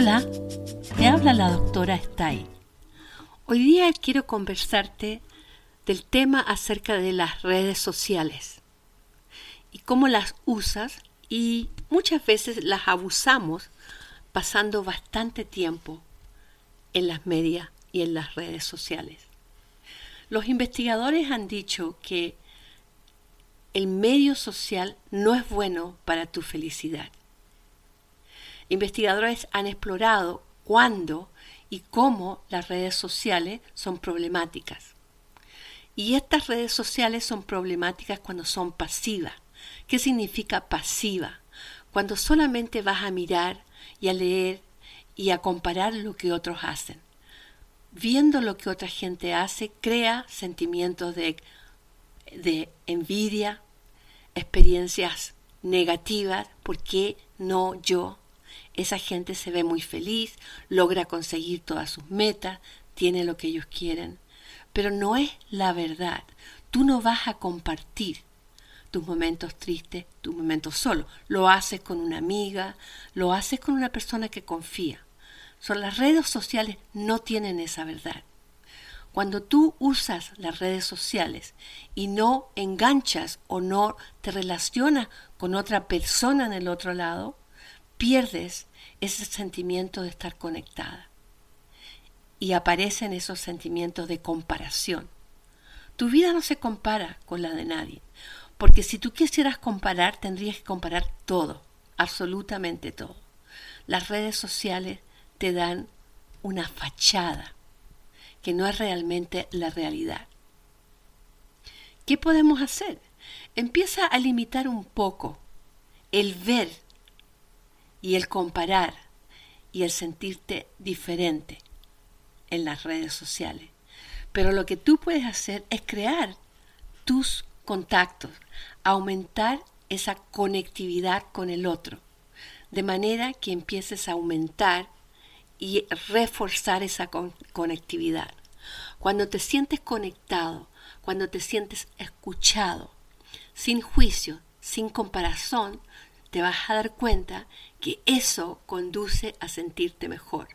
Hola, te habla la doctora Stay. Hoy día quiero conversarte del tema acerca de las redes sociales y cómo las usas y muchas veces las abusamos pasando bastante tiempo en las medias y en las redes sociales. Los investigadores han dicho que el medio social no es bueno para tu felicidad. Investigadores han explorado cuándo y cómo las redes sociales son problemáticas. Y estas redes sociales son problemáticas cuando son pasivas. ¿Qué significa pasiva? Cuando solamente vas a mirar y a leer y a comparar lo que otros hacen. Viendo lo que otra gente hace, crea sentimientos de, de envidia, experiencias negativas, ¿por qué no yo? Esa gente se ve muy feliz, logra conseguir todas sus metas, tiene lo que ellos quieren, pero no es la verdad. Tú no vas a compartir tus momentos tristes, tus momentos solos. Lo haces con una amiga, lo haces con una persona que confía. Son las redes sociales no tienen esa verdad. Cuando tú usas las redes sociales y no enganchas o no te relacionas con otra persona en el otro lado, pierdes ese sentimiento de estar conectada. Y aparecen esos sentimientos de comparación. Tu vida no se compara con la de nadie. Porque si tú quisieras comparar, tendrías que comparar todo, absolutamente todo. Las redes sociales te dan una fachada que no es realmente la realidad. ¿Qué podemos hacer? Empieza a limitar un poco el ver y el comparar y el sentirte diferente en las redes sociales. Pero lo que tú puedes hacer es crear tus contactos, aumentar esa conectividad con el otro, de manera que empieces a aumentar y reforzar esa conectividad. Cuando te sientes conectado, cuando te sientes escuchado, sin juicio, sin comparación, te vas a dar cuenta que eso conduce a sentirte mejor.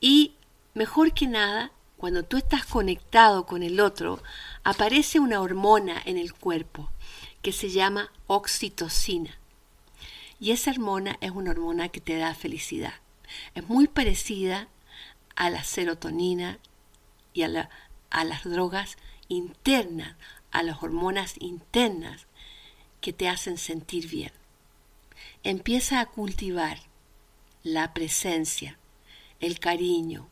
Y mejor que nada, cuando tú estás conectado con el otro, aparece una hormona en el cuerpo que se llama oxitocina. Y esa hormona es una hormona que te da felicidad. Es muy parecida a la serotonina y a, a las drogas internas, a las hormonas internas que te hacen sentir bien. Empieza a cultivar la presencia, el cariño,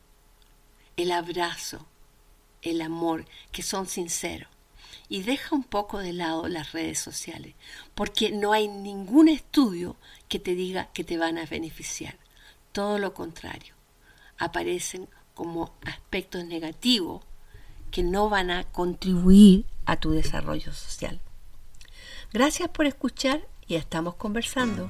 el abrazo, el amor, que son sinceros. Y deja un poco de lado las redes sociales, porque no hay ningún estudio que te diga que te van a beneficiar. Todo lo contrario, aparecen como aspectos negativos que no van a contribuir a tu desarrollo social. Gracias por escuchar y estamos conversando.